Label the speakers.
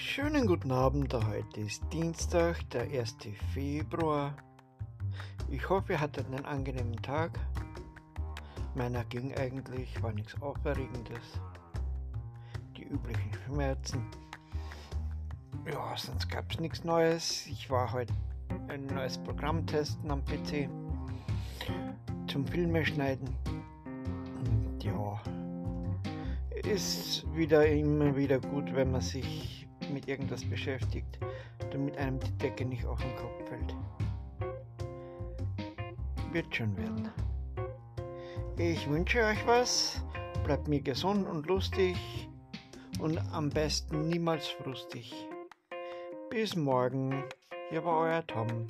Speaker 1: Schönen guten Abend, heute ist Dienstag, der 1. Februar. Ich hoffe, ihr hattet einen angenehmen Tag. Meiner ging eigentlich, war nichts Aufregendes. Die üblichen Schmerzen. Ja, sonst gab es nichts Neues. Ich war heute ein neues Programm testen am PC zum Filme schneiden. Und ja, ist wieder immer wieder gut, wenn man sich mit irgendwas beschäftigt, damit einem die Decke nicht auf den Kopf fällt. Wird schon werden. Ich wünsche euch was, bleibt mir gesund und lustig und am besten niemals frustig. Bis morgen, hier war euer Tom.